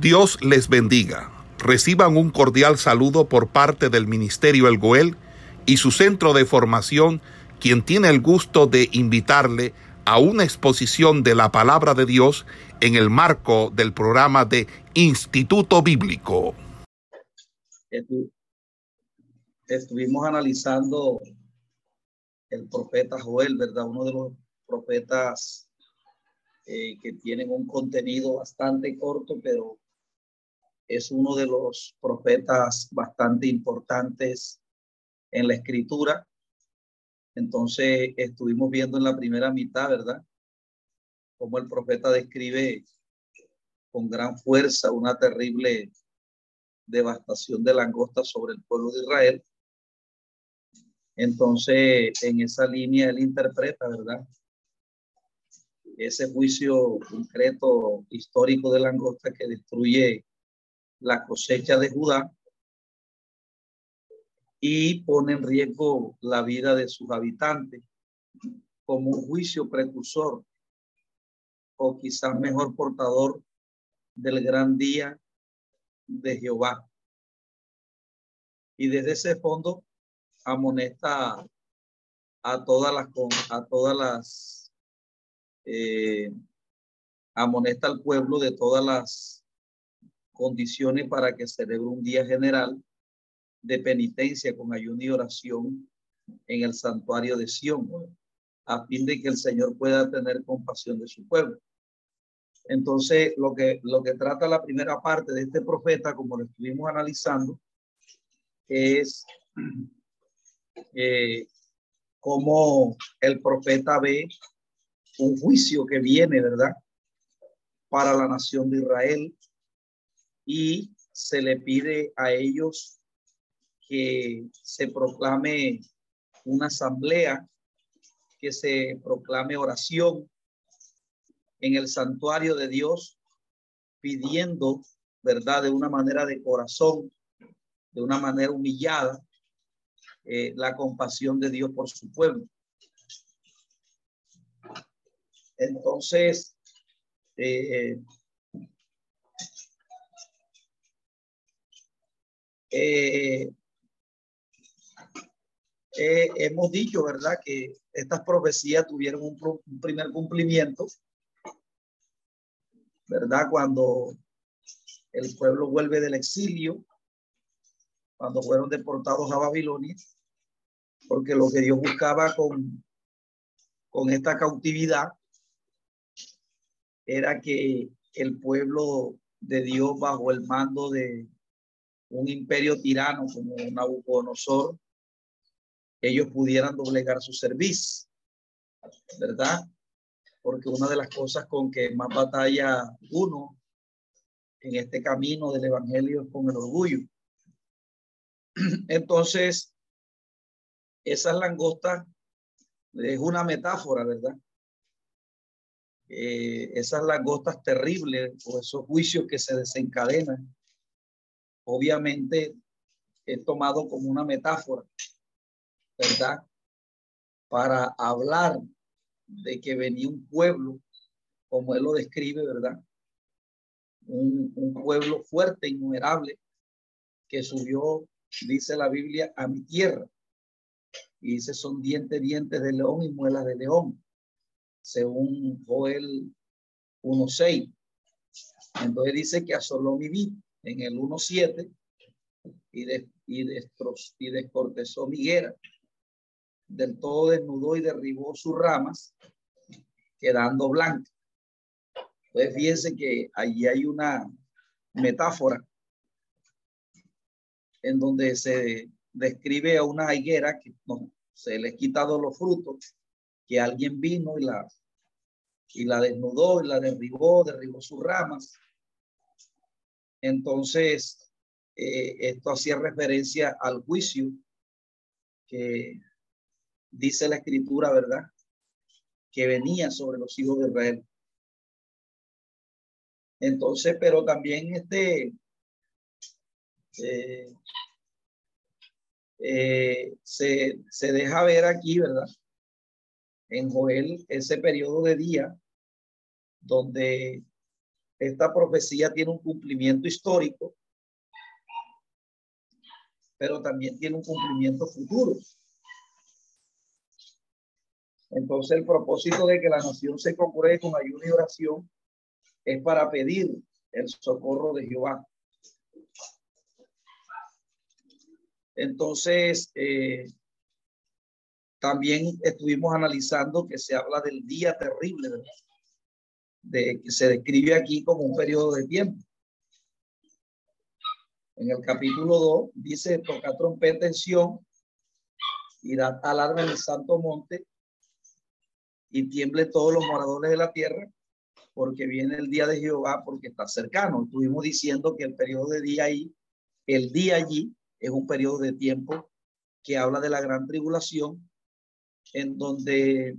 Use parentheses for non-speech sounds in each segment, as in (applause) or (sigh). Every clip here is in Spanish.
Dios les bendiga. Reciban un cordial saludo por parte del Ministerio El Goel y su centro de formación, quien tiene el gusto de invitarle a una exposición de la palabra de Dios en el marco del programa de Instituto Bíblico. Estuvimos analizando el profeta Joel, ¿verdad? Uno de los profetas eh, que tienen un contenido bastante corto, pero es uno de los profetas bastante importantes en la escritura. Entonces estuvimos viendo en la primera mitad, ¿verdad? Cómo el profeta describe con gran fuerza una terrible devastación de langosta sobre el pueblo de Israel. Entonces, en esa línea él interpreta, ¿verdad? Ese juicio concreto histórico de langosta que destruye la cosecha de Judá y pone en riesgo la vida de sus habitantes como un juicio precursor o quizás mejor portador del gran día de Jehová. Y desde ese fondo amonesta a todas las a todas las eh, amonesta al pueblo de todas las condiciones para que celebre un día general de penitencia con ayuno y oración en el santuario de Sión, a fin de que el Señor pueda tener compasión de su pueblo. Entonces, lo que, lo que trata la primera parte de este profeta, como lo estuvimos analizando, es eh, cómo el profeta ve un juicio que viene, ¿verdad? Para la nación de Israel y se le pide a ellos que se proclame una asamblea, que se proclame oración en el santuario de Dios, pidiendo, ¿verdad? De una manera de corazón, de una manera humillada, eh, la compasión de Dios por su pueblo. Entonces, eh, Eh, eh, hemos dicho, ¿verdad?, que estas profecías tuvieron un, primer cumplimiento, ¿verdad? Cuando el pueblo vuelve del exilio, cuando fueron deportados a Babilonia, porque lo que Dios buscaba con, con esta cautividad era que el pueblo de Dios bajo el mando de, un imperio tirano como Nabucodonosor, ellos pudieran doblegar su servicio, ¿verdad? Porque una de las cosas con que más batalla uno en este camino del evangelio es con el orgullo. Entonces, esas langostas es una metáfora, ¿verdad? Eh, esas langostas terribles o esos juicios que se desencadenan obviamente he tomado como una metáfora, ¿verdad? Para hablar de que venía un pueblo, como él lo describe, ¿verdad? Un, pueblo fuerte, innumerable, que subió, dice la Biblia, a mi tierra. Y dice, son dientes, dientes de león y muelas de león, según Joel 1.6. Entonces dice que asoló mi vida en el 1.7 y, de, y, y descortezó Miguera. Del todo desnudó y derribó sus ramas, quedando blanca. Pues fíjense que allí hay una metáfora en donde se describe a una higuera que no, se le quitado los frutos, que alguien vino y la, y la desnudó y la derribó, derribó sus ramas entonces, eh, esto hacía referencia al juicio que dice la escritura, ¿verdad? Que venía sobre los hijos de Israel. Entonces, pero también este eh, eh, se, se deja ver aquí, ¿verdad? En Joel, ese periodo de día donde esta profecía tiene un cumplimiento histórico, pero también tiene un cumplimiento futuro. Entonces el propósito de que la nación se concurre con ayuda y oración es para pedir el socorro de Jehová. Entonces, eh, también estuvimos analizando que se habla del día terrible, De que se describe aquí como un periodo de tiempo. En el capítulo 2 dice, toca trompeta en Sion y da alarma en el santo monte y tiemble todos los moradores de la tierra porque viene el día de Jehová porque está cercano. Estuvimos diciendo que el periodo de día ahí, el día allí es un periodo de tiempo que habla de la gran tribulación en donde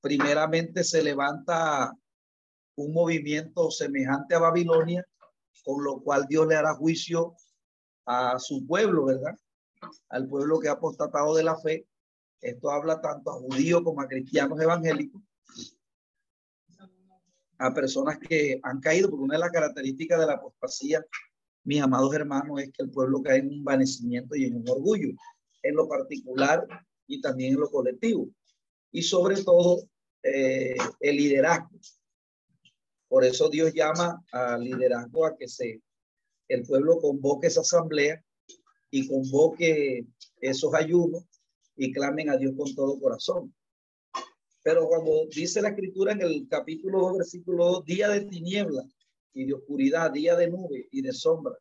primeramente se levanta un movimiento semejante a Babilonia, con lo cual Dios le hará juicio a su pueblo, ¿verdad? Al pueblo que ha apostatado de la fe. Esto habla tanto a judíos como a cristianos evangélicos, a personas que han caído, porque una de las características de la apostasía, mis amados hermanos, es que el pueblo cae en un vanecimiento y en un orgullo. En lo particular, y también en lo colectivo. Y sobre todo eh, el liderazgo. Por eso Dios llama al liderazgo a que se, el pueblo convoque esa asamblea y convoque esos ayunos y clamen a Dios con todo corazón. Pero cuando dice la escritura en el capítulo 2, versículo 2, día de tiniebla y de oscuridad, día de nube y de sombra,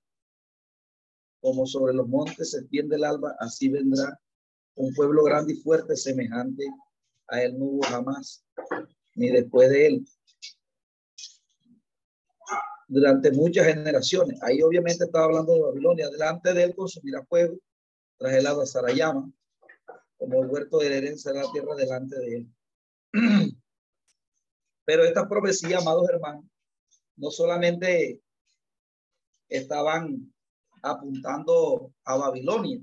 como sobre los montes se extiende el alba, así vendrá un pueblo grande y fuerte semejante a él no hubo jamás, ni después de él. Durante muchas generaciones. Ahí obviamente estaba hablando de Babilonia. Delante de él consumirá fuego, tras el agua Sarayama, como el huerto de herencia de la tierra delante de él. (clears throat) Pero estas profecías, amados hermanos, no solamente estaban apuntando a Babilonia,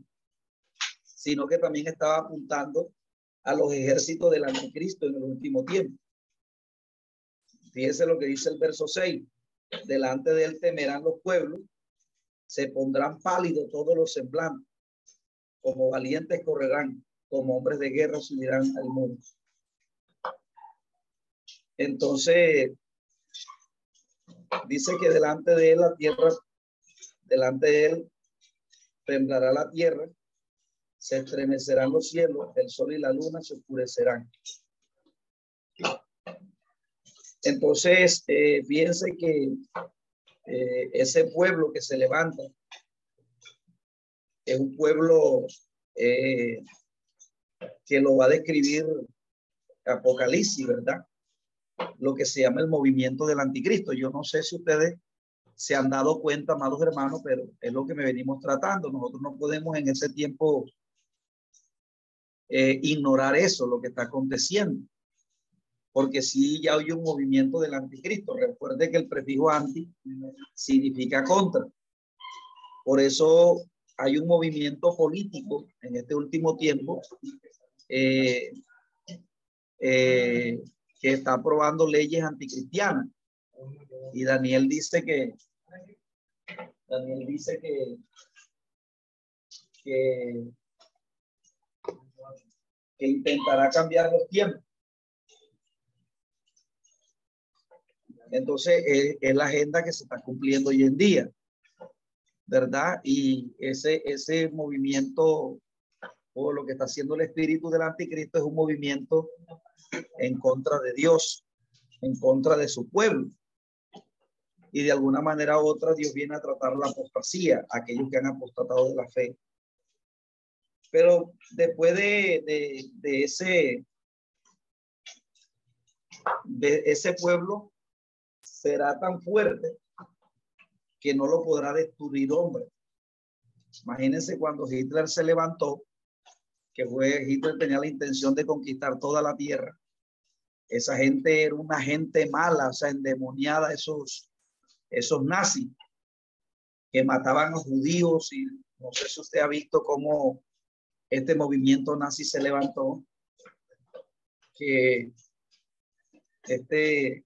sino que también estaba apuntando a los ejércitos del anticristo en el último tiempo. Fíjense lo que dice el verso 6. Delante de él temerán los pueblos, se pondrán pálidos todos los semblantes, como valientes correrán, como hombres de guerra subirán al mundo. Entonces, dice que delante de él la tierra, delante de él temblará la tierra se estremecerán los cielos, el sol y la luna se oscurecerán. Entonces, eh, fíjense que eh, ese pueblo que se levanta es un pueblo eh, que lo va a describir Apocalipsis, ¿verdad? Lo que se llama el movimiento del anticristo. Yo no sé si ustedes se han dado cuenta, amados hermanos, pero es lo que me venimos tratando. Nosotros no podemos en ese tiempo eh, ignorar eso, lo que está aconteciendo. Porque si ya hay un movimiento del anticristo. Recuerde que el prefijo anti significa contra. Por eso hay un movimiento político en este último tiempo eh, eh, que está aprobando leyes anticristianas. Y Daniel dice que Daniel dice que que intentará cambiar los tiempos. Entonces, es, la agenda que se está cumpliendo hoy en día, ¿verdad? Y ese, ese movimiento o lo que está haciendo el espíritu del anticristo es un movimiento en contra de Dios, en contra de su pueblo. Y de alguna manera u otra Dios viene a tratar la apostasía, aquellos que han apostatado de la fe. Pero después de, ese, de ese pueblo, será tan fuerte que no lo podrá destruir hombre. Imagínense cuando Hitler se levantó, que fue Hitler tenía la intención de conquistar toda la tierra. Esa gente era una gente mala, o sea, endemoniada, esos, esos nazis que mataban a judíos y no sé si usted ha visto cómo este movimiento nazi se levantó, que este,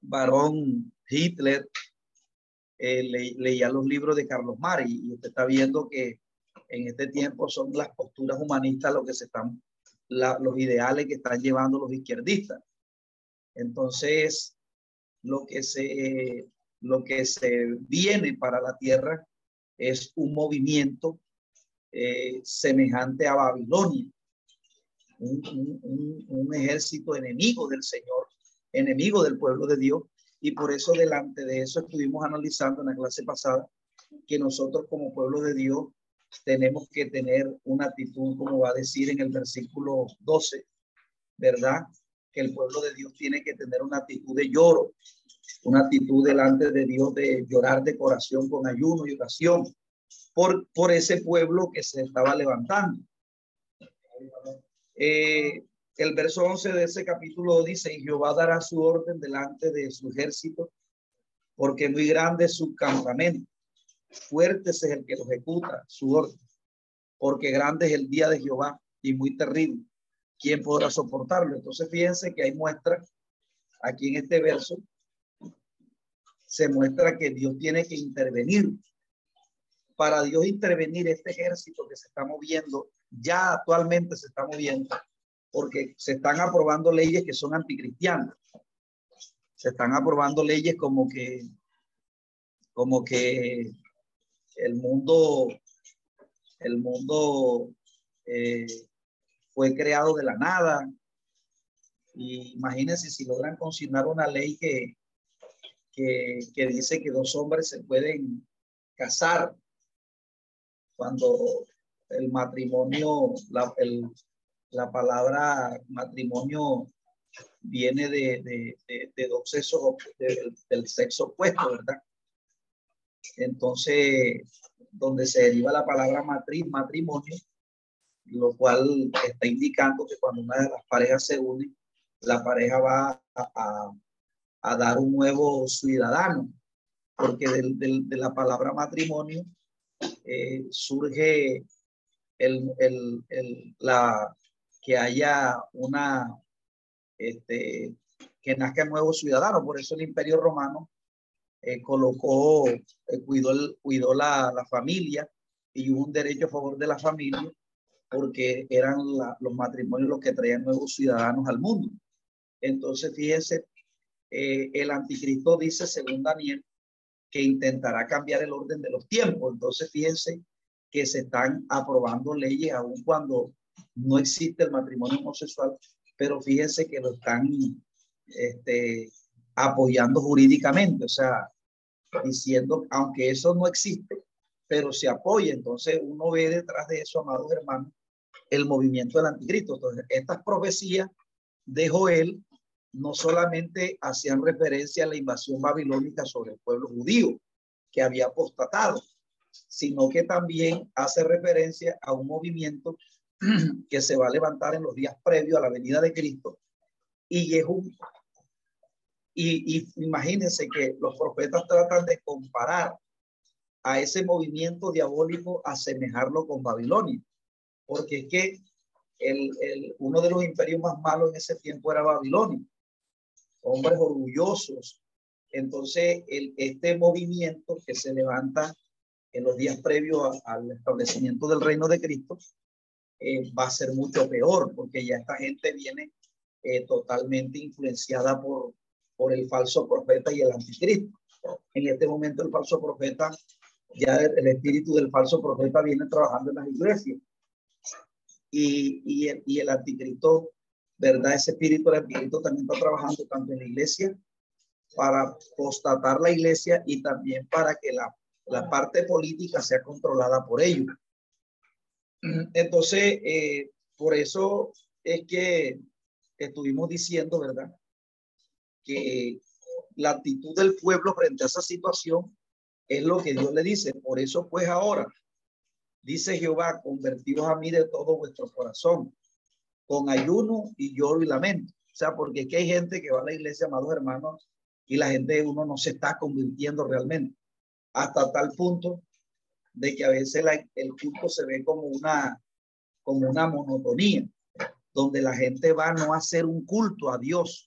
varón Hitler eh, leía los libros de Carlos Mari y usted está viendo que en este tiempo son las posturas humanistas lo que se están, los ideales que están llevando los izquierdistas. Entonces, lo que se, lo que se viene para la tierra es un movimiento eh, semejante a Babilonia, un, un, ejército enemigo del Señor, enemigo del pueblo de Dios, y por eso delante de eso estuvimos analizando en la clase pasada que nosotros como pueblo de Dios tenemos que tener una actitud, como va a decir en el versículo 12, ¿verdad? Que el pueblo de Dios tiene que tener una actitud de lloro, una actitud delante de Dios de llorar de corazón con ayuno y oración por, por ese pueblo que se estaba levantando. Eh, el verso 11 de ese capítulo dice, y Jehová dará su orden delante de su ejército, porque muy grande es su campamento. Fuerte es el que lo ejecuta, su orden, porque grande es el día de Jehová y muy terrible. ¿Quién podrá soportarlo? Entonces fíjense que hay muestra aquí en este verso, se muestra que Dios tiene que intervenir. Para Dios intervenir este ejército que se está moviendo, ya actualmente se está moviendo, porque se están aprobando leyes que son anticristianas. Se están aprobando leyes como que, como que el mundo, el mundo eh, fue creado de la nada. Y imagínense si logran consignar una ley que, que, que dice que dos hombres se pueden casar cuando el matrimonio, la, el, la palabra matrimonio viene de, de, de, de dos sexos, del sexo opuesto, ¿verdad? Entonces, donde se deriva la palabra matriz, matrimonio, lo cual está indicando que cuando una de las parejas se une, la pareja va a, a, dar un nuevo ciudadano, porque del, del, de la palabra matrimonio eh, surge el, el, el, la, que haya una, este, que nazca el nuevo ciudadano. Por eso el imperio romano eh, colocó, eh, cuidó, cuidó la, la, familia y un derecho a favor de la familia porque eran los matrimonios los que traían nuevos ciudadanos al mundo. Entonces, fíjense, eh, el anticristo dice, según Daniel, que intentará cambiar el orden de los tiempos. Entonces, fíjense que se están aprobando leyes aun cuando no existe el matrimonio homosexual, pero fíjense que lo están este, apoyando jurídicamente, o sea, diciendo, aunque eso no existe, pero se apoya. Entonces uno ve detrás de eso, amados hermanos, el movimiento del anticristo. Entonces, estas profecías de Joel no solamente hacían referencia a la invasión babilónica sobre el pueblo judío que había apostatado, sino que también hace referencia a un movimiento (clears throat) que se va a levantar en los días previos a la venida de Cristo y es un y, y imagínense que los profetas tratan de comparar a ese movimiento diabólico, asemejarlo con Babilonia, porque es que el, el, uno de los imperios más malos en ese tiempo era Babilonia, hombres orgullosos. Entonces, el, este movimiento que se levanta en los días previos al establecimiento del reino de Cristo eh, va a ser mucho peor, porque ya esta gente viene eh, totalmente influenciada por, por el falso profeta y el anticristo. En este momento el falso profeta, ya el, espíritu del falso profeta viene trabajando en las iglesias. Y, y, el, y el anticristo, ¿verdad? Ese espíritu del anticristo también está trabajando tanto en la iglesia para constatar la iglesia y también para que la, la parte política sea controlada por ellos. Entonces, eh, por eso es que estuvimos diciendo, ¿verdad? que la actitud del pueblo frente a esa situación es lo que Dios le dice. Por eso pues ahora, dice Jehová, convertidos a mí de todo vuestro corazón, con ayuno y lloro y lamento. O sea, porque aquí hay gente que va a la iglesia, amados hermanos, y la gente uno no se está convirtiendo realmente. Hasta tal punto de que a veces el culto se ve como una, como una monotonía, donde la gente va no a hacer un culto a Dios,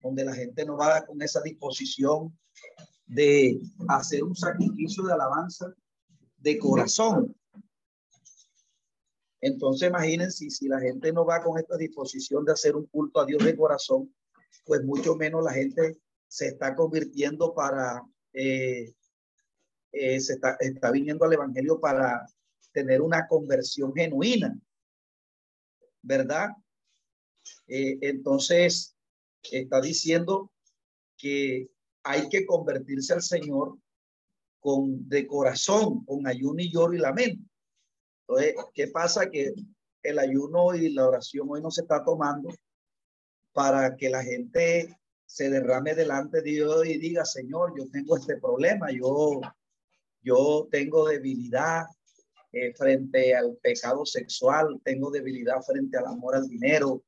donde la gente no va con esa disposición de hacer un sacrificio de alabanza de corazón. Entonces imagínense si la gente no va con esta disposición de hacer un culto a Dios de corazón, pues mucho menos la gente se está convirtiendo para, eh, eh, se está, está viniendo al Evangelio para tener una conversión genuina, ¿verdad? Eh, entonces, está diciendo que hay que convertirse al Señor con de corazón, con ayuno y lloro y lamento. Entonces, ¿qué pasa? Que el ayuno y la oración hoy no se está tomando para que la gente se derrame delante de Dios y diga, Señor, yo tengo este problema, yo, yo tengo debilidad eh, frente al pecado sexual, tengo debilidad frente al amor al dinero,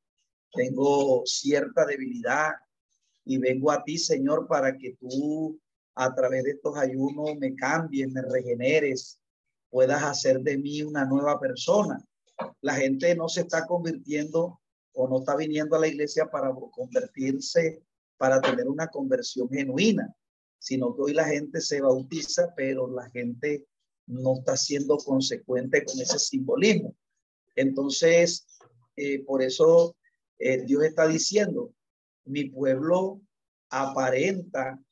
tengo cierta debilidad y vengo a ti, Señor, para que tú a través de estos ayunos me cambies, me regeneres, puedas hacer de mí una nueva persona. La gente no se está convirtiendo o no está viniendo a la iglesia para convertirse, para tener una conversión genuina, sino que hoy la gente se bautiza, pero la gente no está siendo consecuente con ese simbolismo. Entonces, eh, por eso eh, Dios está diciendo, mi pueblo aparenta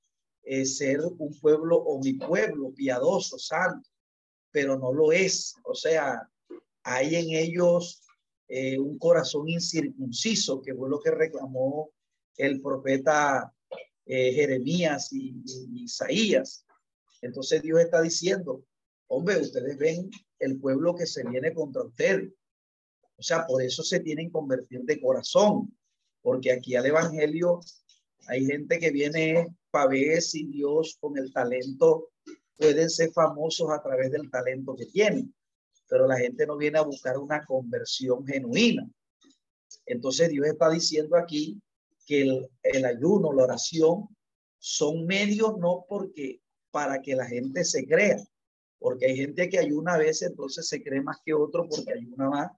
eh, ser un pueblo o mi pueblo piadoso, santo, pero no lo es. O sea, hay en ellos un corazón incircunciso, que fue lo que reclamó el profeta Jeremías y, y Isaías. Entonces Dios está diciendo, hombre, ustedes ven el pueblo que se viene contra ustedes. O sea, por eso se tienen que convertir de corazón, porque aquí al Evangelio hay gente que viene para ver si Dios con el talento pueden ser famosos a través del talento que tienen, pero la gente no viene a buscar una conversión genuina. Entonces Dios está diciendo aquí que el, el ayuno, la oración, son medios no porque para que la gente se crea, porque hay gente que ayuna a veces, entonces se cree más que otro porque ayuna más,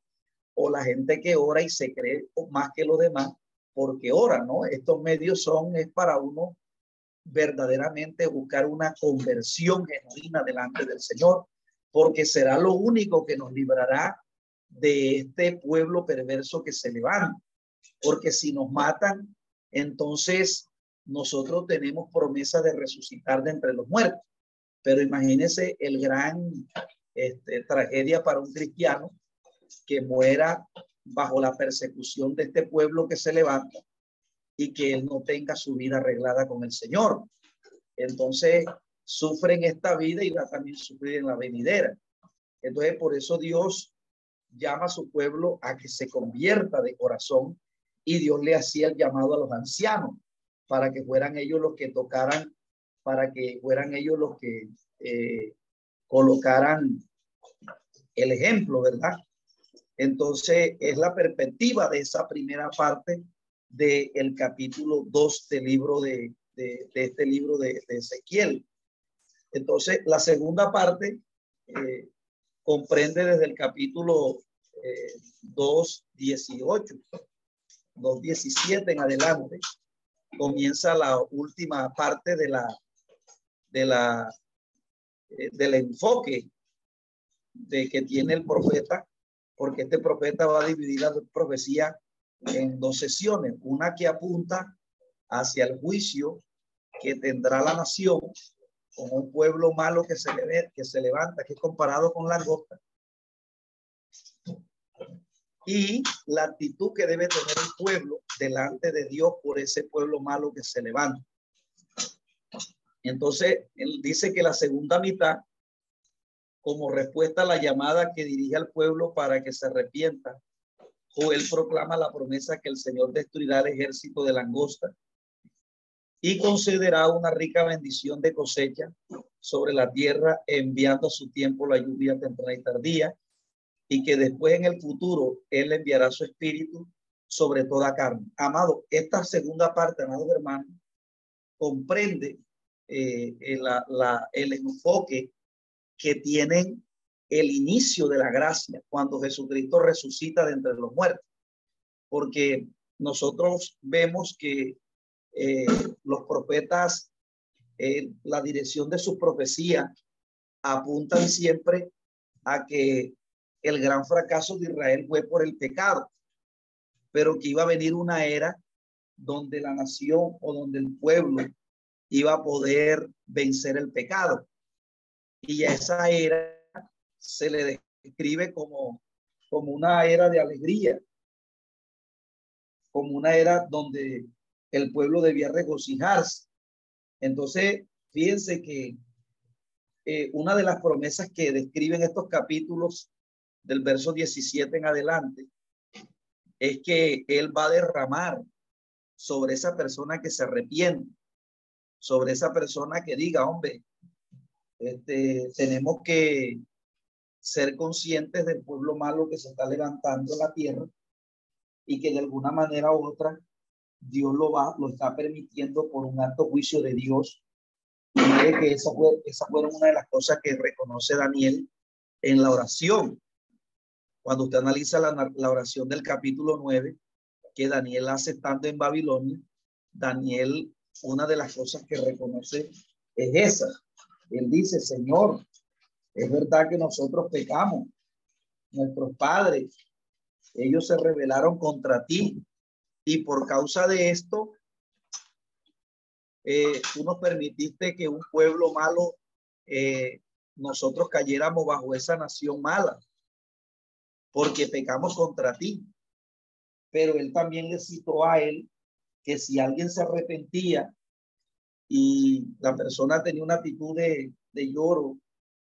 o la gente que ora y se cree más que los demás porque ora, ¿no? Estos medios son, es para uno verdaderamente buscar una conversión genuina delante del Señor, porque será lo único que nos librará de este pueblo perverso que se levanta. Porque si nos matan, entonces nosotros tenemos promesa de resucitar de entre los muertos. Pero imagínese el gran este, tragedia para un cristiano que muera bajo la persecución de este pueblo que se levanta y que él no tenga su vida arreglada con el Señor. Entonces, sufre en esta vida y va a también sufrir en la venidera. Entonces, por eso Dios llama a su pueblo a que se convierta de corazón y Dios le hacía el llamado a los ancianos para que fueran ellos los que tocaran, para que fueran ellos los que eh, colocaran el ejemplo, ¿verdad? Entonces, es la perspectiva de esa primera parte del capítulo 2 del libro de, este libro de, Ezequiel. Entonces, la segunda parte eh, comprende desde el capítulo eh, 2, 18, 2, 17 en adelante. Comienza la última parte de la, de la, eh, del enfoque de que tiene el profeta porque este profeta va a dividir la profecía en dos sesiones, una que apunta hacia el juicio que tendrá la nación con un pueblo malo que se, le, que se levanta, que es comparado con la gota, y la actitud que debe tener el pueblo delante de Dios por ese pueblo malo que se levanta. Entonces, él dice que la segunda mitad como respuesta a la llamada que dirige al pueblo para que se arrepienta. Joel proclama la promesa que el Señor destruirá el ejército de langosta y concederá una rica bendición de cosecha sobre la tierra, enviando a su tiempo la lluvia temprana y tardía, y que después en el futuro Él enviará su espíritu sobre toda carne. Amado, esta segunda parte, amados hermanos, comprende eh, el enfoque que tienen el inicio de la gracia cuando Jesucristo resucita de entre los muertos. Porque nosotros vemos que eh, los profetas, eh, la dirección de sus profecías apuntan siempre a que el gran fracaso de Israel fue por el pecado, pero que iba a venir una era donde la nación o donde el pueblo iba a poder vencer el pecado. Y a esa era se le describe como, como una era de alegría, como una era donde el pueblo debía regocijarse. Entonces, fíjense que eh, una de las promesas que describen estos capítulos del verso 17 en adelante es que Él va a derramar sobre esa persona que se arrepiente, sobre esa persona que diga, hombre, este, tenemos que ser conscientes del pueblo malo que se está levantando en la tierra y que de alguna manera u otra Dios lo va, lo está permitiendo por un alto juicio de Dios. Y que esa fue, esa fue una de las cosas que reconoce Daniel en la oración. Cuando usted analiza la, oración del capítulo 9, que Daniel hace estando en Babilonia, Daniel, una de las cosas que reconoce es esa. Él dice, Señor, es verdad que nosotros pecamos. Nuestros padres, ellos se rebelaron contra ti. Y por causa de esto, eh, tú nos permitiste que un pueblo malo, eh, nosotros cayéramos bajo esa nación mala, porque pecamos contra ti. Pero él también le citó a él que si alguien se arrepentía y la persona tenía una actitud de, lloro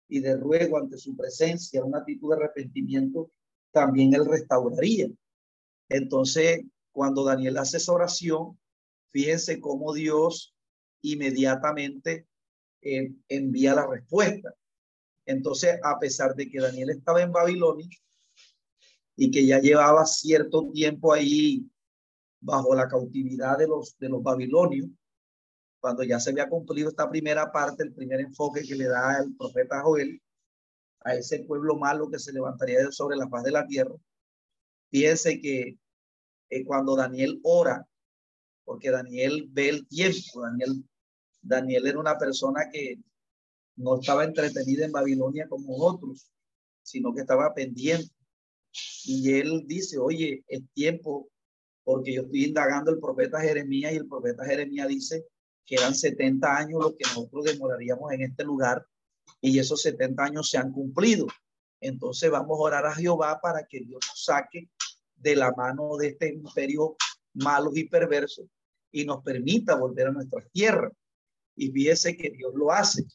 y de ruego ante su presencia, una actitud de arrepentimiento, también él restauraría. Entonces, cuando Daniel hace esa oración, fíjense cómo Dios inmediatamente eh, envía la respuesta. Entonces, a pesar de que Daniel estaba en Babilonia y que ya llevaba cierto tiempo ahí bajo la cautividad de los, de los babilonios, cuando ya se había cumplido esta primera parte, el primer enfoque que le da el profeta Joel a ese pueblo malo que se levantaría sobre la faz de la tierra, fíjense que eh, cuando Daniel ora, porque Daniel ve el tiempo, Daniel, Daniel era una persona que no estaba entretenida en Babilonia como otros, sino que estaba pendiente. Y él dice, oye, el tiempo, porque yo estoy indagando el profeta Jeremías y el profeta Jeremías dice que eran 70 años lo que nosotros demoraríamos en este lugar y esos 70 años se han cumplido. Entonces vamos a orar a Jehová para que Dios saque de la mano de este imperio malo y perverso y nos permita volver a nuestra tierra. Y fíjese que Dios lo hace.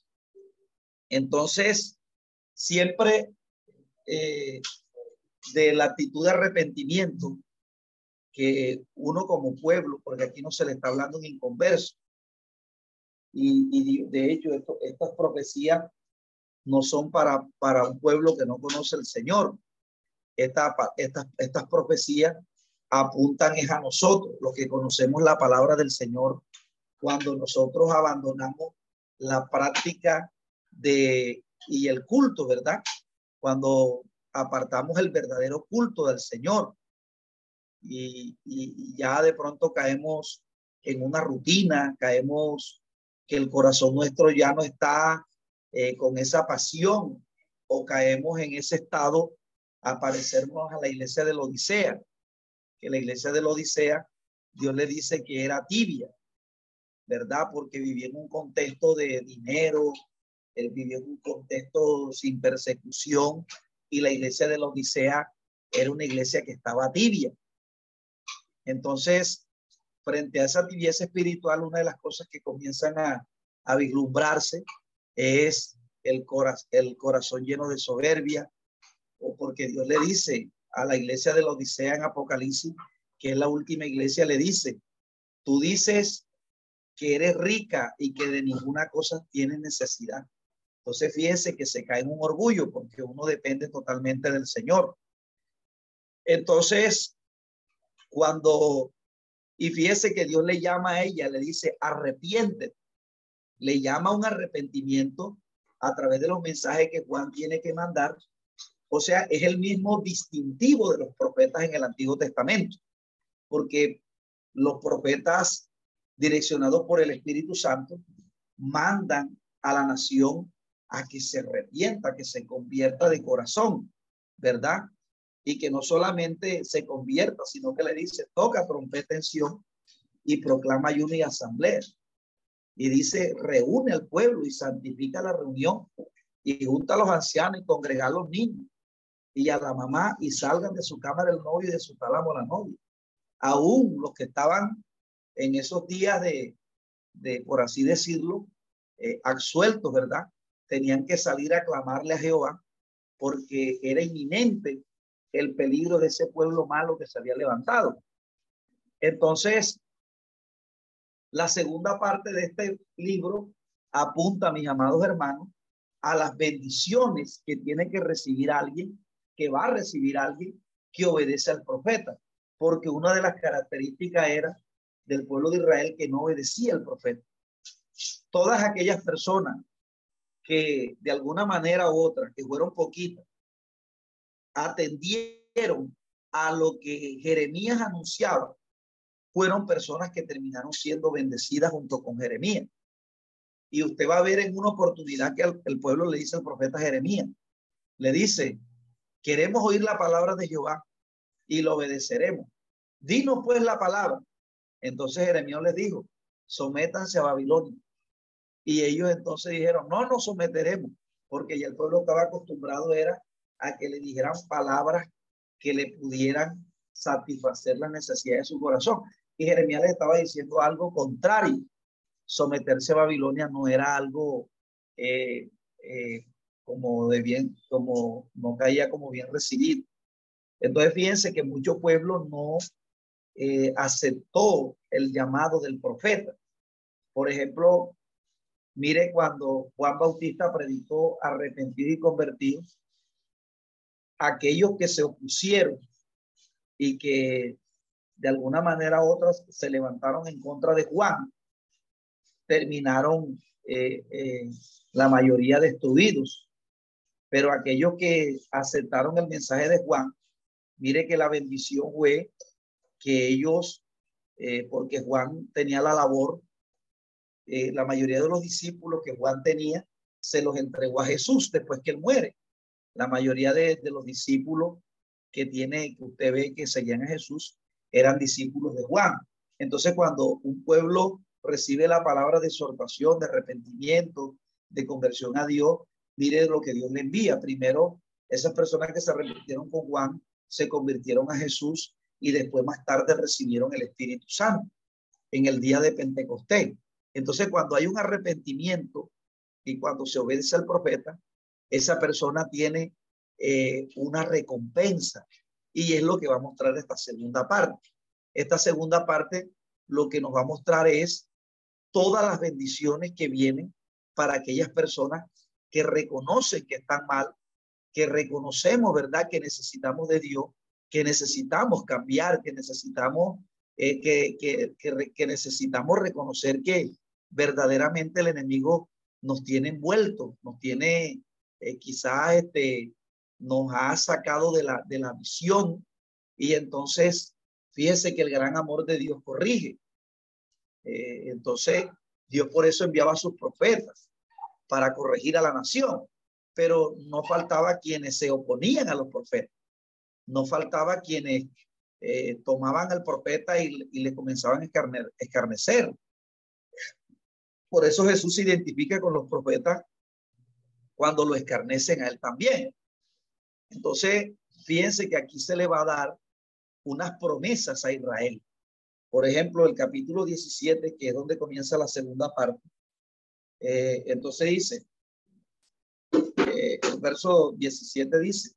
Entonces, siempre eh, de la actitud de arrepentimiento que uno como pueblo, porque aquí no se le está hablando en inconverso, y, de hecho, estas profecías no son para, para un pueblo que no conoce el Señor. Esta, estas, estas profecías apuntan es a nosotros, los que conocemos la palabra del Señor, cuando nosotros abandonamos la práctica de y el culto, ¿verdad? Cuando apartamos el verdadero culto del Señor y, ya de pronto caemos en una rutina, caemos que el corazón nuestro ya no está eh, con esa pasión o caemos en ese estado a parecernos a la iglesia de la Odisea, que la iglesia de la Odisea, Dios le dice que era tibia, ¿verdad? Porque vivía en un contexto de dinero, él vivía en un contexto sin persecución y la iglesia de la Odisea era una iglesia que estaba tibia. Entonces, frente a esa tibieza espiritual, una de las cosas que comienzan a, vislumbrarse es el, el corazón lleno de soberbia, o porque Dios le dice a la iglesia de la Odisea en Apocalipsis, que es la última iglesia, le dice, tú dices que eres rica y que de ninguna cosa tienes necesidad. Entonces fíjese que se cae en un orgullo porque uno depende totalmente del Señor. Entonces, cuando y fíjese que Dios le llama a ella, le dice, arrepiéntete. Le llama un arrepentimiento a través de los mensajes que Juan tiene que mandar. O sea, es el mismo distintivo de los profetas en el Antiguo Testamento, porque los profetas direccionados por el Espíritu Santo, mandan a la nación a que se arrepienta, que se convierta de corazón, ¿verdad? Y que no solamente se convierta, sino que le dice, toca trompeta en y proclama ayuno y asamblea. Y dice, reúne al pueblo y santifica la reunión y junta a los ancianos y congrega a los niños y a la mamá y salgan de su cámara el novio y de su tálamo la novia. Aún los que estaban en esos días de, de por así decirlo, eh, absueltos, ¿verdad? Tenían que salir a clamarle a Jehová porque era inminente el peligro de ese pueblo malo que se había levantado. Entonces, la segunda parte de este libro apunta, mis amados hermanos, a las bendiciones que tiene que recibir alguien, que va a recibir alguien que obedece al profeta, porque una de las características era del pueblo de Israel que no obedecía al profeta. Todas aquellas personas que de alguna manera u otra, que fueron poquitas, atendieron a lo que Jeremías anunciaba, fueron personas que terminaron siendo bendecidas junto con Jeremías. Y usted va a ver en una oportunidad que el, pueblo le dice al profeta Jeremías, le dice, queremos oír la palabra de Jehová y lo obedeceremos. Dinos pues la palabra. Entonces Jeremías les dijo, sométanse a Babilonia. Y ellos entonces dijeron, no nos someteremos, porque ya el pueblo estaba acostumbrado era a que le dijeran palabras que le pudieran satisfacer las necesidades de su corazón. Y Jeremías les estaba diciendo algo contrario someterse a Babilonia no era algo eh, eh, como de bien, como no caía como bien recibido. Entonces fíjense que mucho pueblo no eh, aceptó el llamado del profeta. Por ejemplo, mire cuando Juan Bautista predicó arrepentido y convertido, aquellos que se opusieron y que de alguna manera u otra se levantaron en contra de Juan, terminaron eh, eh, la mayoría destruidos. Pero aquellos que aceptaron el mensaje de Juan, mire que la bendición fue que ellos, eh, porque Juan tenía la labor, la mayoría de los discípulos que Juan tenía, se los entregó a Jesús después que él muere. La mayoría de, de los discípulos que tiene, que usted ve que seguían a Jesús, eran discípulos de Juan. Entonces, cuando un pueblo recibe la palabra de exhortación, de arrepentimiento, de conversión a Dios, mire lo que Dios le envía. Primero, esas personas que se arrepintieron con Juan se convirtieron a Jesús y después más tarde recibieron el Espíritu Santo en el día de Pentecostés. Entonces, cuando hay un arrepentimiento y cuando se obedece al profeta, esa persona tiene eh, una recompensa y es lo que va a mostrar esta segunda parte. Esta segunda parte lo que nos va a mostrar es todas las bendiciones que vienen para aquellas personas que reconocen que están mal, que reconocemos, ¿verdad?, que necesitamos de Dios, que necesitamos cambiar, que necesitamos, eh, que, necesitamos reconocer que verdaderamente el enemigo nos tiene envuelto, nos tiene, eh, quizás este, nos ha sacado de la, de la visión y entonces fíjese que el gran amor de Dios corrige. Eh, entonces, Dios por eso enviaba a sus profetas para corregir a la nación, pero no faltaba quienes se oponían a los profetas, no faltaba quienes eh, tomaban al profeta y, le comenzaban a escarnecer. Por eso Jesús se identifica con los profetas cuando lo escarnecen a él también. Entonces, fíjense que aquí se le va a dar unas promesas a Israel. Por ejemplo, el capítulo 17, que es donde comienza la segunda parte. Eh, entonces dice, eh, el verso 17 dice,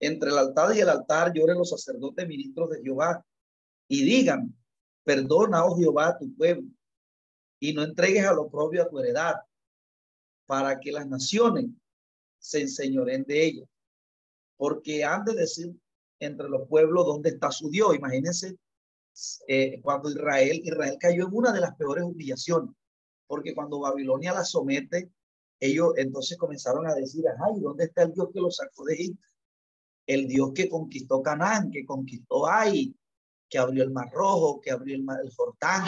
entre el altar y el altar lloren los sacerdotes ministros de Jehová y digan, perdona, oh Jehová, tu pueblo, y no entregues a lo propio a tu heredad, para que las naciones se enseñoren de ellos. Porque han de decir entre los pueblos dónde está su Dios. Imagínense eh, cuando Israel, Israel cayó en una de las peores humillaciones, porque cuando Babilonia la somete, ellos entonces comenzaron a decir, ay, ¿dónde está el Dios que los sacó de Egipto? El Dios que conquistó Canaán, que conquistó Ai, que abrió el Mar Rojo, que abrió el Mar del Jordán.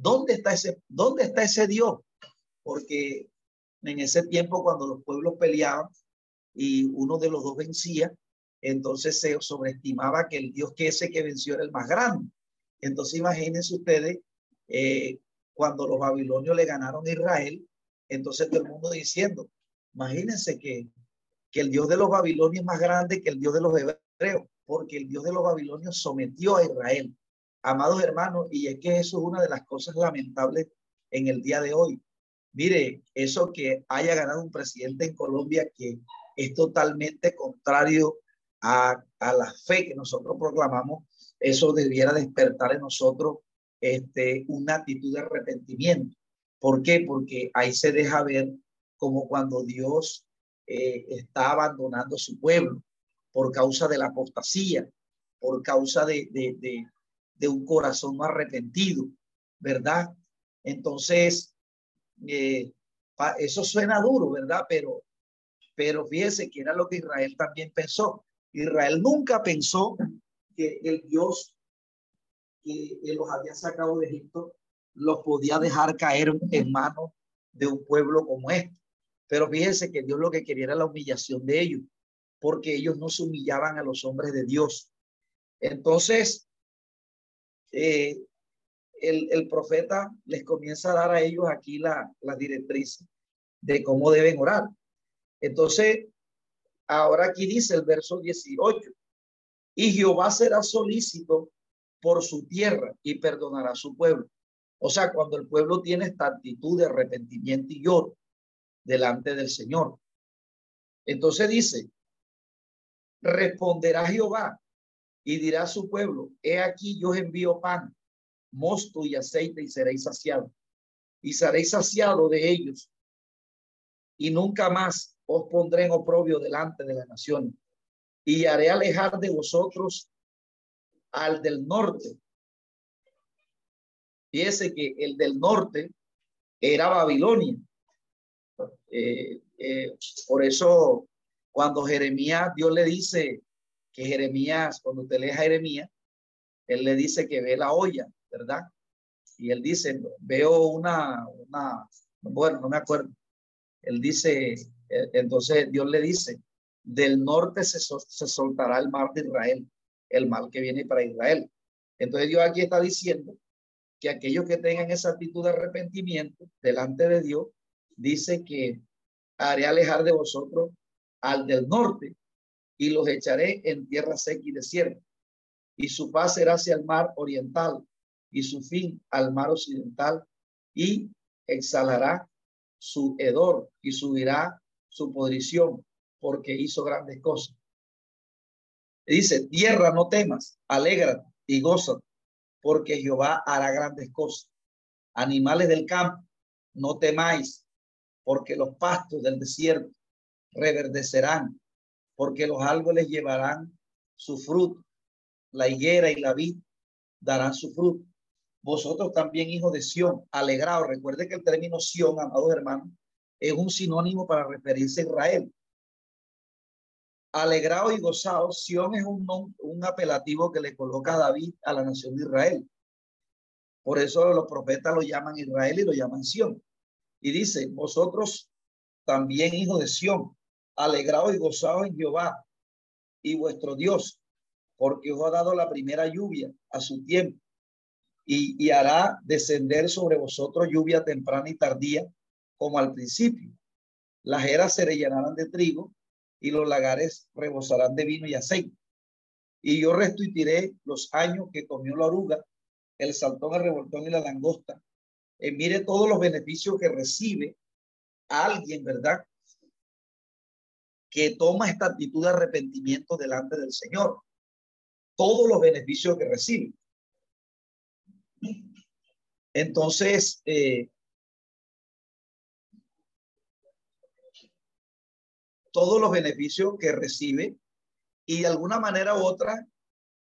¿Dónde está ese, dónde está ese Dios? Porque en ese tiempo cuando los pueblos peleaban y uno de los dos vencía, entonces se sobreestimaba que el Dios que ese que venció era el más grande. Entonces imagínense ustedes, eh, cuando los babilonios le ganaron a Israel, entonces todo el mundo diciendo, imagínense que, que el Dios de los babilonios es más grande que el Dios de los hebreos, porque el Dios de los babilonios sometió a Israel. Amados hermanos, y es que eso es una de las cosas lamentables en el día de hoy. Mire, eso que haya ganado un presidente en Colombia que es totalmente contrario a, a la fe que nosotros proclamamos, eso debiera despertar en nosotros este, una actitud de arrepentimiento. ¿Por qué? Porque ahí se deja ver como cuando Dios eh, está abandonando su pueblo por causa de la apostasía, por causa de, un corazón no arrepentido, ¿verdad? Entonces, eh, eso suena duro, ¿verdad? Pero, pero fíjese que era lo que Israel también pensó. Israel nunca pensó que el Dios que los había sacado de Egipto los podía dejar caer en manos de un pueblo como este. Pero fíjense que Dios lo que quería era la humillación de ellos, porque ellos no se humillaban a los hombres de Dios. Entonces, eh, el, profeta les comienza a dar a ellos aquí la, la directriz de cómo deben orar. Entonces, ahora aquí dice el verso 18, y Jehová será solícito por su tierra y perdonará a su pueblo. O sea, cuando el pueblo tiene esta actitud de arrepentimiento y lloro delante del Señor. Entonces dice, responderá Jehová y dirá a su pueblo, he aquí yo envío pan, mosto y aceite y seréis saciados. Y seréis saciado de ellos. Y nunca más os pondré en oprobio delante de la nación. Y haré alejar de vosotros al del norte. Fíjese que el del norte era Babilonia. Eh, eh, por eso, cuando Jeremías, Dios le dice que Jeremías, cuando usted lee a Jeremías, él le dice que ve la olla, ¿verdad? Y él dice, veo una, una, bueno, no me acuerdo. Él dice, eh, entonces Dios le dice, del norte se, se soltará el mar de Israel el mal que viene para Israel. Entonces Dios aquí está diciendo que aquellos que tengan esa actitud de arrepentimiento delante de Dios, dice que haré alejar de vosotros al del norte y los echaré en tierra seca y desierta. Y su paz será hacia el mar oriental y su fin al mar occidental y exhalará su hedor y subirá su podrición porque hizo grandes cosas. Dice, tierra, no temas, alegra y goza, porque Jehová hará grandes cosas. Animales del campo, no temáis, porque los pastos del desierto reverdecerán, porque los árboles llevarán su fruto. La higuera y la vid darán su fruto. Vosotros también, hijos de Sión, alegraos. Recuerde que el término Sión, amados hermanos, es un sinónimo para referirse a Israel alegrado y gozado, Sión es un, un apelativo que le coloca a David a la nación de Israel. Por eso los profetas lo llaman Israel y lo llaman Sión. Y dice, vosotros también, hijos de Sión, alegrado y gozado en Jehová y vuestro Dios, porque os ha dado la primera lluvia a su tiempo y, y hará descender sobre vosotros lluvia temprana y tardía, como al principio. Las eras se rellenarán de trigo y los lagares rebosarán de vino y aceite. Y yo restituiré los años que comió la oruga, el saltón, el revoltón y la langosta. y mire todos los beneficios que recibe alguien, ¿verdad? Que toma esta actitud de arrepentimiento delante del Señor. Todos los beneficios que recibe. Entonces, eh, todos los beneficios que recibe y de alguna manera u otra,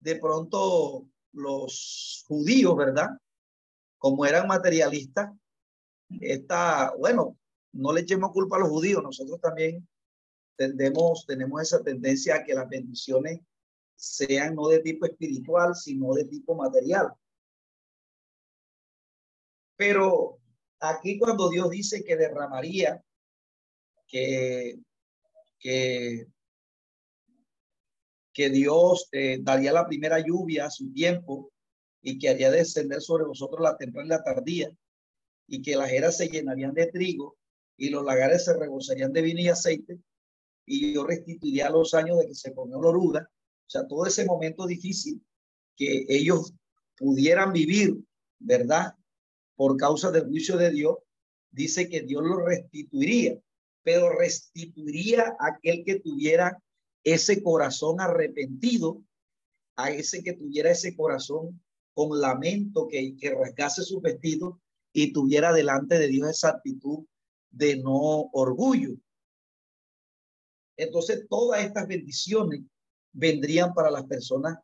de pronto los judíos, ¿verdad? Como eran materialistas, está, bueno, no le echemos culpa a los judíos, nosotros también tendemos, tenemos esa tendencia a que las bendiciones sean no de tipo espiritual, sino de tipo material. Pero aquí cuando Dios dice que derramaría, que, que, que Dios eh, daría la primera lluvia a su tiempo y que haría descender sobre vosotros la temprana y la tardía, y que las eras se llenarían de trigo y los lagares se rebosarían de vino y aceite, y yo restituiría los años de que se comió la oruga. O sea, todo ese momento difícil que ellos pudieran vivir, ¿verdad? Por causa del juicio de Dios, dice que Dios lo restituiría, pero restituiría a aquel que tuviera ese corazón arrepentido, a ese que tuviera ese corazón con lamento, que, que rasgase su vestido y tuviera delante de Dios esa actitud de no orgullo. Entonces, todas estas bendiciones vendrían para las personas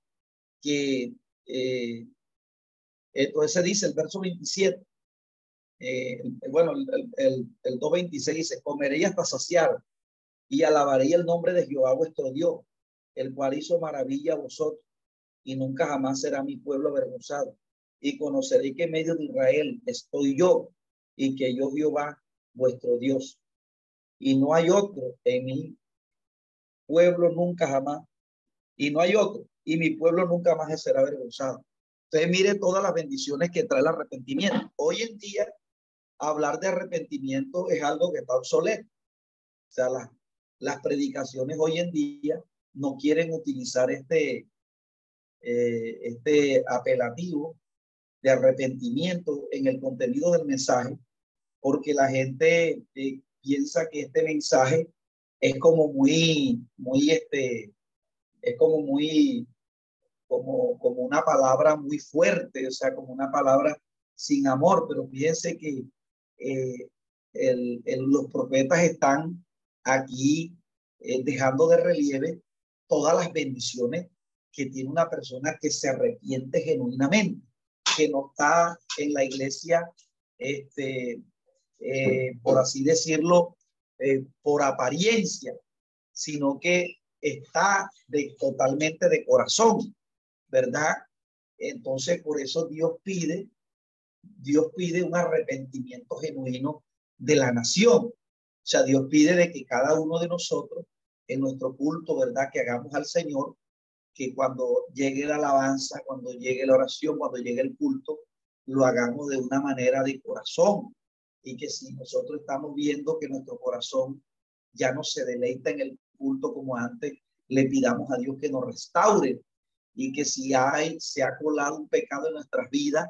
que, eh, entonces se dice el verso 27, eh, bueno, el, el, el 2.26 dice, comeré hasta saciar y alabaré el nombre de Jehová vuestro Dios, el cual hizo maravilla a vosotros y nunca jamás será mi pueblo avergonzado. Y conoceré que en medio de Israel estoy yo y que yo Jehová vuestro Dios. Y no hay otro en mi pueblo nunca jamás. Y no hay otro. Y mi pueblo nunca más será avergonzado. Entonces mire todas las bendiciones que trae el arrepentimiento. Hoy en día hablar de arrepentimiento es algo que está obsoleto. O sea, las, las predicaciones hoy en día no quieren utilizar este, eh, este apelativo de arrepentimiento en el contenido del mensaje, porque la gente eh, piensa que este mensaje es como muy, muy, este, es como muy, como, como una palabra muy fuerte, o sea, como una palabra sin amor, pero fíjense que eh, el, los profetas están aquí eh, dejando de relieve todas las bendiciones que tiene una persona que se arrepiente genuinamente, que no está en la iglesia, este, eh, por así decirlo, eh, por apariencia, sino que está de, totalmente de corazón, ¿verdad? Entonces, por eso Dios pide, Dios pide un arrepentimiento genuino de la nación. O sea, Dios pide de que cada uno de nosotros en nuestro culto, ¿verdad? Que hagamos al Señor, que cuando llegue la alabanza, cuando llegue la oración, cuando llegue el culto, lo hagamos de una manera de corazón. Y que si nosotros estamos viendo que nuestro corazón ya no se deleita en el culto como antes, le pidamos a Dios que nos restaure y que si hay, se ha colado un pecado en nuestras vidas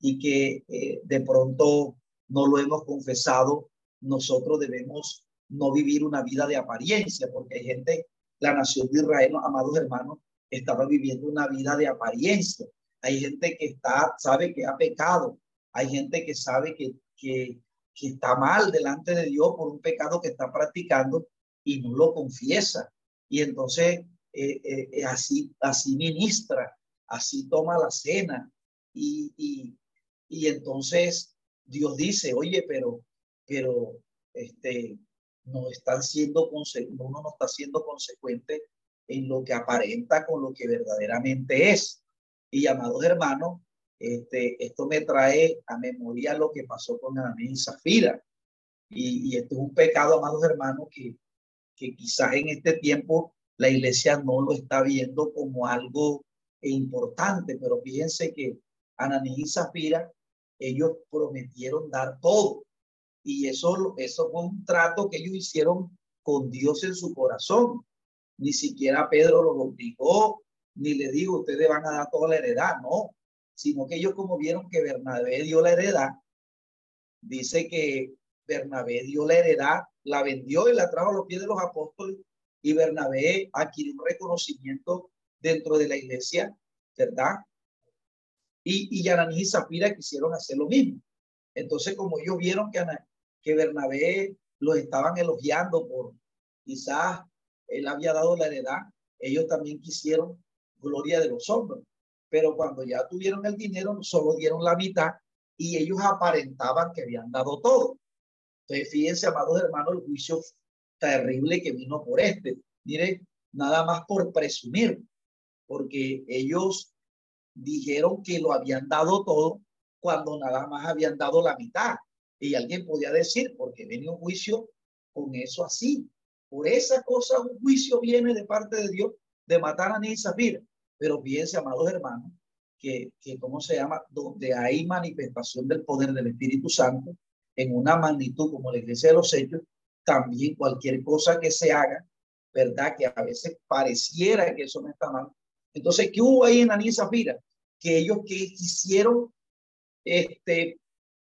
y que eh, de pronto no lo hemos confesado, nosotros debemos no vivir una vida de apariencia, porque hay gente, la nación de Israel, amados hermanos, estaba viviendo una vida de apariencia. Hay gente que está, sabe que ha pecado. Hay gente que sabe que, que, que está mal delante de Dios por un pecado que está practicando y no lo confiesa. Y entonces eh, eh, eh, así, así ministra, así toma la cena. Y, y, entonces Dios dice, oye, pero pero este, no están siendo, uno no está siendo consecuente en lo que aparenta con lo que verdaderamente es. Y amados hermanos, este, esto me trae a memoria lo que pasó con Ananías y Zafira. Y, y, es un pecado, amados hermanos, que, que quizás en este tiempo la iglesia no lo está viendo como algo importante, pero fíjense que Ananías y Zafira, ellos prometieron dar todo. Y eso, eso fue un trato que ellos hicieron con Dios en su corazón. Ni siquiera Pedro los obligó, ni le dijo, ustedes van a dar toda la heredad, no. Sino que ellos como vieron que Bernabé dio la heredad, dice que Bernabé dio la heredad, la vendió y la trajo a los pies de los apóstoles y Bernabé adquirió un reconocimiento dentro de la iglesia, ¿verdad? Y, y Yananí y Zafira quisieron hacer lo mismo. Entonces, como ellos vieron que, que Bernabé los estaban elogiando por quizás él había dado la heredad, ellos también quisieron gloria de los hombres. Pero cuando ya tuvieron el dinero, solo dieron la mitad y ellos aparentaban que habían dado todo. Entonces, fíjense, amados hermanos, el juicio terrible que vino por este. Mire, nada más por presumir, porque ellos dijeron que lo habían dado todo cuando nada más habían dado la mitad. Y alguien podía decir, porque viene un juicio con eso así. Por esa cosa un juicio viene de parte de Dios de matar a Nisafir. Pero fíjense, amados hermanos, que, que, ¿cómo se llama? Donde hay manifestación del poder del Espíritu Santo en una magnitud como la iglesia de los hechos, también cualquier cosa que se haga, ¿verdad? Que a veces pareciera que eso no está mal. Entonces, ¿qué hubo ahí en Aní? Que ellos que quisieron este,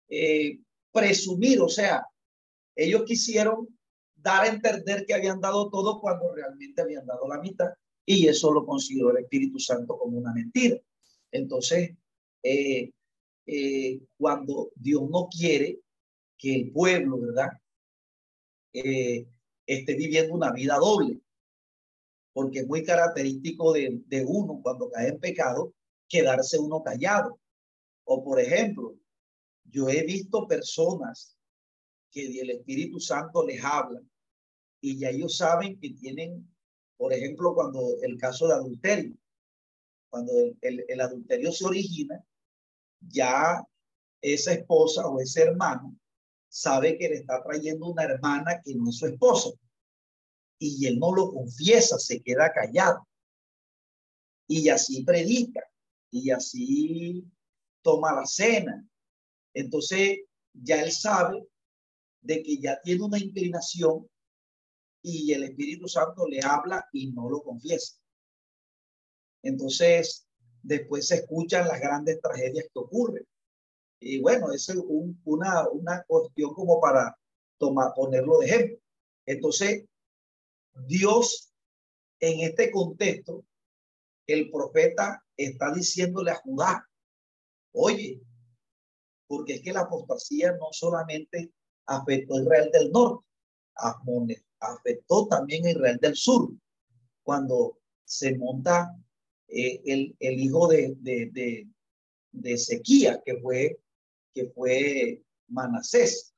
eh, presumir, o sea, ellos quisieron dar a entender que habían dado todo cuando realmente habían dado la mitad y eso lo consideró el Espíritu Santo como una mentira. Entonces, eh, eh, cuando Dios no quiere que el pueblo, ¿verdad? Eh, esté viviendo una vida doble, porque es muy característico de, de uno cuando cae en pecado, quedarse uno callado. O por ejemplo, yo he visto personas que el Espíritu Santo les habla y ya ellos saben que tienen, por ejemplo, cuando el caso de adulterio, cuando el, el, adulterio se origina, ya esa esposa o ese hermano sabe que le está trayendo una hermana que no es su esposa. Y él no lo confiesa, se queda callado. Y así predica, y así toma la cena. Entonces, ya él sabe de que ya tiene una inclinación y el Espíritu Santo le habla y no lo confiesa. Entonces, después se escuchan las grandes tragedias que ocurren. Y bueno, es una, una cuestión como para tomar, ponerlo de ejemplo. Entonces, Dios, en este contexto, el profeta está diciéndole a Judá, oye, porque es que la apostasía no solamente afectó a Israel del norte, afectó también a Israel del sur, cuando se monta eh, el, el, hijo de, de, de, de que fue que fue Manasés.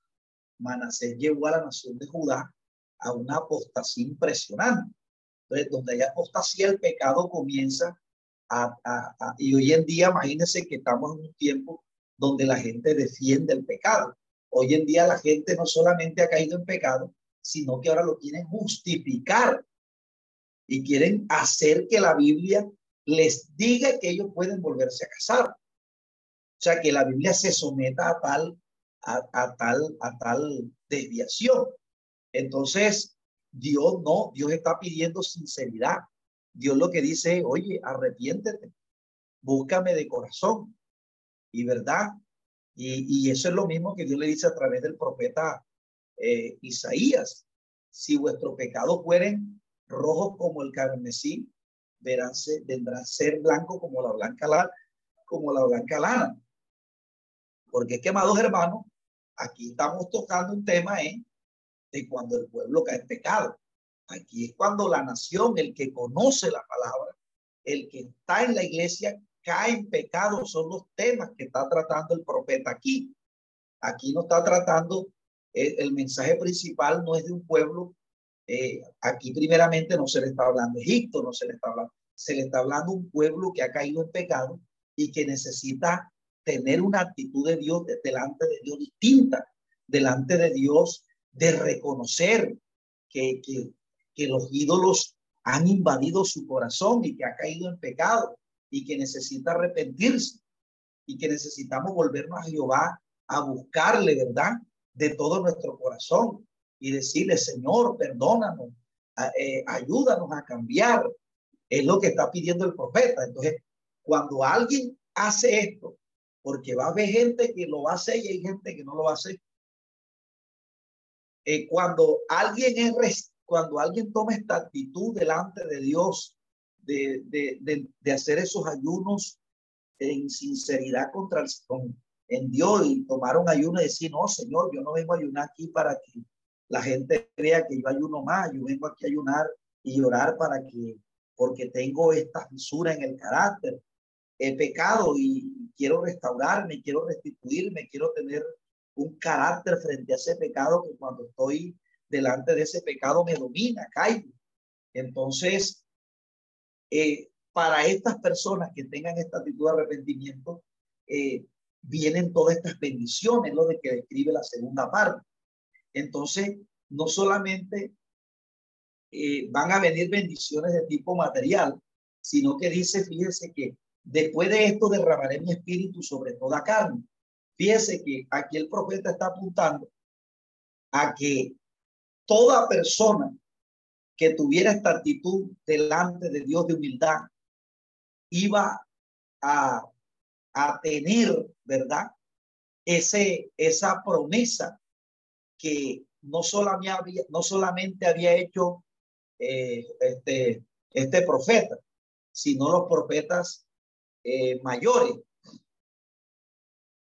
Manasés llevó a la nación de Judá a una apostasía impresionante. Entonces, donde hay apostasía, el pecado comienza a, a, y hoy en día, imagínense que estamos en un tiempo donde la gente defiende el pecado. Hoy en día la gente no solamente ha caído en pecado, sino que ahora lo quieren justificar y quieren hacer que la Biblia les diga que ellos pueden volverse a casar. O sea, que la Biblia se someta a tal, a, tal, a tal desviación. Entonces, Dios no, Dios está pidiendo sinceridad. Dios lo que dice, oye, arrepiéntete, búscame de corazón. Y verdad, y, y eso es lo mismo que Dios le dice a través del profeta eh, Isaías. Si vuestros pecados fueren rojos como el carmesí, verán, vendrán a ser blanco como la blanca lana, como la blanca lana. Porque es que, hermanos, aquí estamos tocando un tema ¿eh? de cuando el pueblo cae en pecado. Aquí es cuando la nación, el que conoce la palabra, el que está en la iglesia, cae en pecado. Son los temas que está tratando el profeta aquí. Aquí no está tratando, eh, el, mensaje principal no es de un pueblo. Eh, aquí primeramente no se le está hablando Egipto, no se le está hablando, se le está hablando un pueblo que ha caído en pecado y que necesita tener una actitud de Dios delante de Dios distinta, delante de Dios, de reconocer que, que, que los ídolos han invadido su corazón y que ha caído en pecado y que necesita arrepentirse y que necesitamos volvernos a Jehová a buscarle, ¿verdad? De todo nuestro corazón y decirle, Señor, perdónanos, eh, ayúdanos a cambiar. Es lo que está pidiendo el profeta. Entonces, cuando alguien hace esto, porque va a haber gente que lo hace y hay gente que no lo hace. Eh, cuando alguien es cuando alguien toma esta actitud delante de Dios de, de, de, hacer esos ayunos en sinceridad contra el, con, en Dios y tomar un ayuno y decir, no, Señor, yo no vengo a ayunar aquí para que la gente vea que yo ayuno más, yo vengo aquí a ayunar y llorar para que, porque tengo esta fisura en el carácter, he pecado y quiero restaurarme, quiero restituirme, quiero tener un carácter frente a ese pecado que cuando estoy delante de ese pecado me domina, caigo. Entonces, eh, para estas personas que tengan esta actitud de arrepentimiento, eh, vienen todas estas bendiciones, lo de que describe la segunda parte. Entonces, no solamente eh, van a venir bendiciones de tipo material, sino que dice, fíjese que después de esto derramaré mi espíritu sobre toda carne. Fíjese que aquí el profeta está apuntando a que toda persona que tuviera esta actitud delante de Dios de humildad iba a, a tener, ¿verdad? Ese, esa promesa que no solamente había, no solamente había hecho eh, este, este profeta, sino los profetas eh, mayores.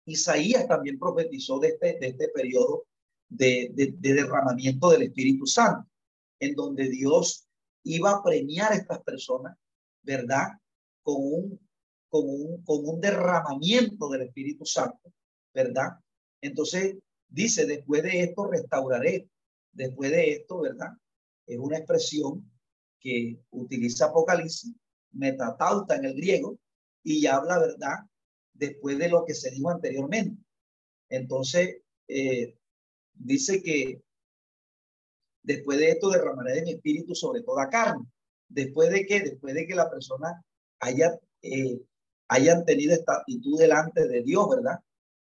Isaías también profetizó de este, de este periodo de, de, derramamiento del Espíritu Santo, en donde Dios iba a premiar a estas personas, ¿verdad? Con un, con un, con un derramamiento del Espíritu Santo, ¿verdad? Entonces dice, después de esto restauraré, después de esto, ¿verdad? Es una expresión que utiliza Apocalipsis, metatauta en el griego, y habla, ¿verdad? Después de lo que se dijo anteriormente. Entonces, eh, dice que después de esto derramaré de mi espíritu sobre toda carne. Después de que, después de que la persona haya, eh, hayan tenido esta actitud delante de Dios, ¿verdad?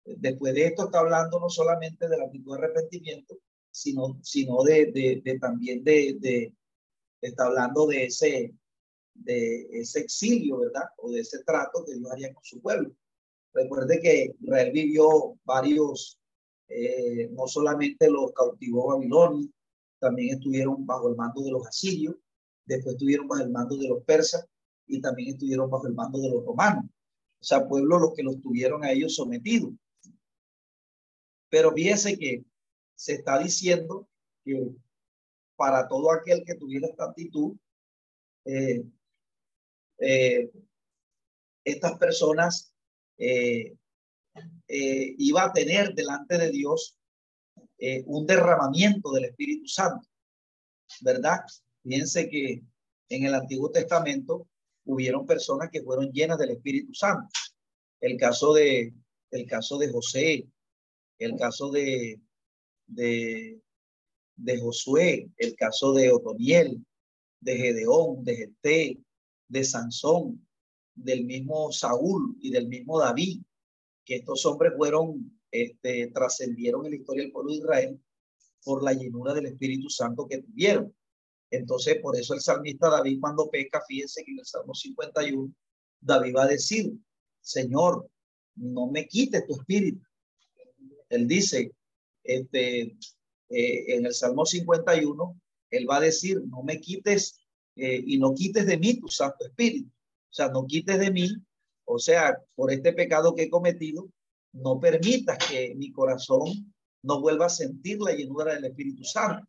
Después de esto está hablando no solamente de la actitud de arrepentimiento, sino, sino de, también de, de, está hablando de ese, de ese exilio, ¿verdad? O de ese trato que Dios haría con su pueblo. Recuerde que Israel vivió varios, eh, no solamente los cautivó Babilonia, también estuvieron bajo el mando de los asirios, después estuvieron bajo el mando de los persas y también estuvieron bajo el mando de los romanos. O sea, pueblos los que los tuvieron a ellos sometidos. Pero fíjese que se está diciendo que para todo aquel que tuviera esta actitud, eh, eh, estas personas eh, eh, iba a tener delante de Dios un derramamiento del Espíritu Santo, ¿verdad? Fíjense que en el Antiguo Testamento hubieron personas que fueron llenas del Espíritu Santo. El caso de, el caso de José, el caso de, de, Josué, el caso de Otoniel, de Gedeón, de Geté, de Sansón, del mismo Saúl y del mismo David, que estos hombres fueron, este, trascendieron en la historia del pueblo de Israel por la llenura del Espíritu Santo que tuvieron. Entonces, por eso el salmista David cuando peca, fíjense que en el Salmo 51, David va a decir, Señor, no me quites tu espíritu. Él dice, este, eh, en el Salmo 51, él va a decir, no me quites eh, y no quites de mí tu Santo Espíritu. O sea, no quites de mí, o sea, por este pecado que he cometido, no permitas que mi corazón no vuelva a sentir la llenura del Espíritu Santo.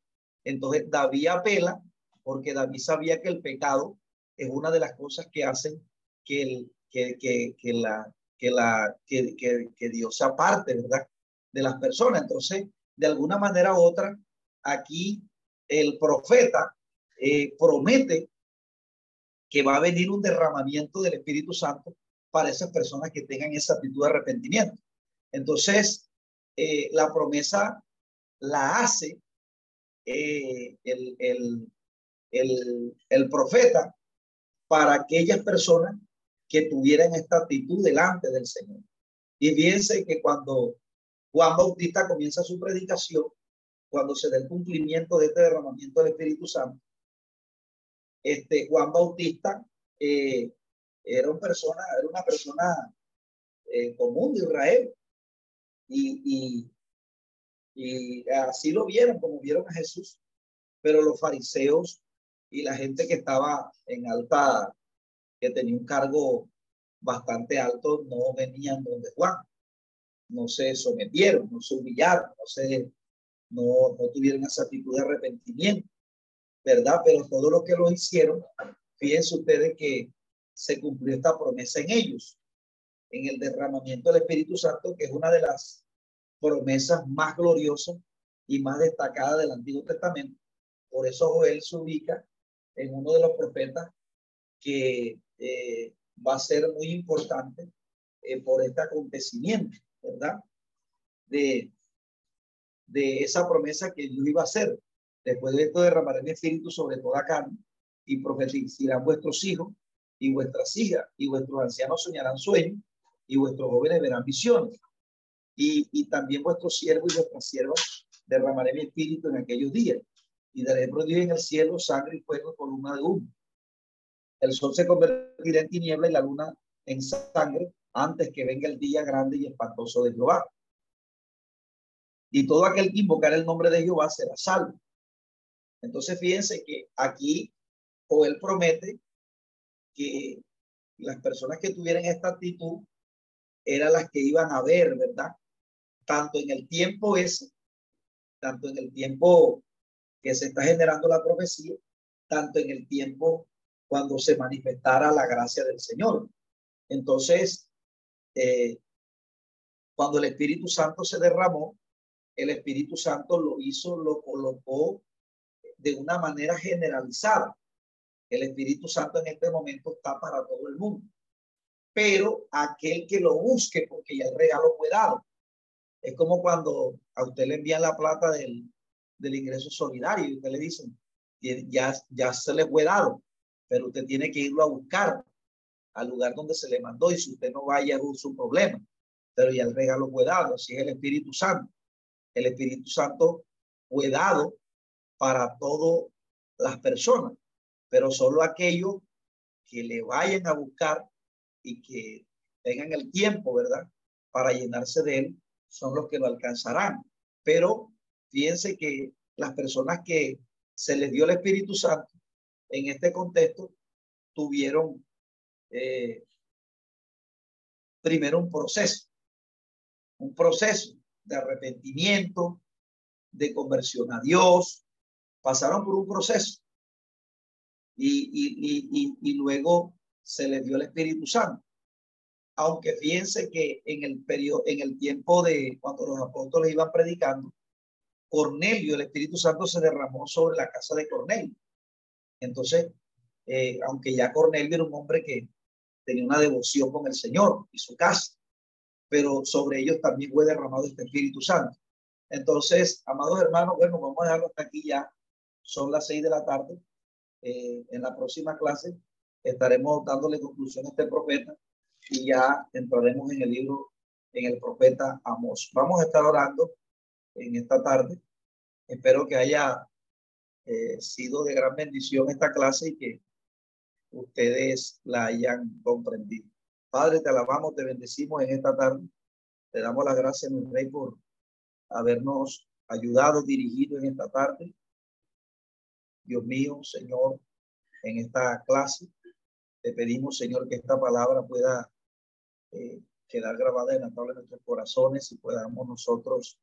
Entonces David apela porque David sabía que el pecado es una de las cosas que hacen que, el, que, que, que la, que, la, que, que, Dios se aparte, ¿verdad? De las personas. Entonces, de alguna manera u otra, aquí el profeta eh, promete que va a venir un derramamiento del Espíritu Santo para esas personas que tengan esa actitud de arrepentimiento. Entonces, eh, la promesa la hace eh, el, el, el, el profeta para aquellas personas que tuvieran esta actitud delante del Señor. Y fíjense que cuando Juan Bautista comienza su predicación, cuando se da el cumplimiento de este derramamiento del Espíritu Santo, este, Juan Bautista eh, era, una persona, era una persona eh, común de Israel y, y, así lo vieron, como vieron a Jesús, pero los fariseos y la gente que estaba en alta, que tenía un cargo bastante alto, no venían donde Juan, no se sometieron, no se humillaron, no, se, no, no tuvieron esa actitud de arrepentimiento. ¿verdad? Pero todo lo que lo hicieron, fíjense ustedes que se cumplió esta promesa en ellos, en el derramamiento del Espíritu Santo, que es una de las promesas más gloriosas y más destacadas del Antiguo Testamento. Por eso Joel se ubica en uno de los profetas que eh, va a ser muy importante eh, por este acontecimiento, ¿verdad? De, de esa promesa que Dios iba a hacer. Después de esto derramaré mi espíritu sobre toda carne y profetizarán vuestros hijos y vuestras hijas y vuestros ancianos soñarán sueños y vuestros jóvenes verán visiones. Y, también vuestros siervos y vuestras siervas derramaré mi espíritu en aquellos días y daré prodigio en el cielo sangre y fuego columna de humo. El sol se convertirá en tiniebla y la luna en sangre antes que venga el día grande y espantoso de Jehová. Y todo aquel que invocar el nombre de Jehová será salvo. Entonces fíjense que aquí él promete que las personas que tuvieran esta actitud eran las que iban a ver, ¿verdad? Tanto en el tiempo ese, tanto en el tiempo que se está generando la profecía, tanto en el tiempo cuando se manifestara la gracia del Señor. Entonces, eh, cuando el Espíritu Santo se derramó, el Espíritu Santo lo hizo, lo colocó de una manera generalizada. El Espíritu Santo en este momento está para todo el mundo. Pero aquel que lo busque, porque ya el regalo fue dado. Es como cuando a usted le envían la plata del, del ingreso solidario y usted le dicen, ya, ya se le fue dado, pero usted tiene que irlo a buscar al lugar donde se le mandó y si usted no vaya es su problema, pero ya el regalo fue dado, así es el Espíritu Santo. El Espíritu Santo fue dado para todas las personas, pero solo aquellos que le vayan a buscar y que tengan el tiempo, ¿verdad? Para llenarse de él, son los que lo alcanzarán. Pero fíjense que las personas que se les dio el Espíritu Santo en este contexto tuvieron eh, primero un proceso, un proceso de arrepentimiento, de conversión a Dios, pasaron por un proceso y, luego se les dio el Espíritu Santo. Aunque fíjense que en el periodo, en el tiempo de cuando los apóstoles iban predicando, Cornelio, el Espíritu Santo se derramó sobre la casa de Cornelio. Entonces, eh, aunque ya Cornelio era un hombre que tenía una devoción con el Señor y su casa, pero sobre ellos también fue derramado este Espíritu Santo. Entonces, amados hermanos, bueno, vamos a dejarlo hasta aquí ya. Son las seis de la tarde. Eh, en la próxima clase estaremos dándole conclusión a este profeta y ya entraremos en el libro, en el profeta Amos. Vamos a estar orando en esta tarde. Espero que haya eh, sido de gran bendición esta clase y que ustedes la hayan comprendido. Padre, te alabamos, te bendecimos en esta tarde. Te damos las gracias, mi rey, por habernos ayudado, dirigido en esta tarde. Dios mío, Señor, en esta clase, te pedimos, Señor, que esta palabra pueda eh, quedar grabada en la tabla de nuestros corazones y podamos nosotros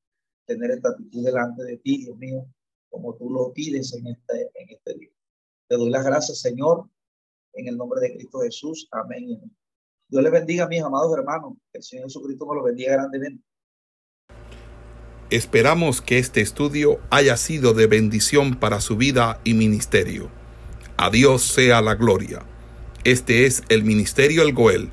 tener esta actitud delante de ti, Dios mío, como tú lo pides en este, en este día. Te doy las gracias, Señor, en el nombre de Cristo Jesús. Amén. Dios le bendiga mis amados hermanos. Que el Señor Jesucristo me lo bendiga grandemente. Esperamos que este estudio haya sido de bendición para su vida y ministerio. A Dios sea la gloria. Este es el Ministerio El Goel,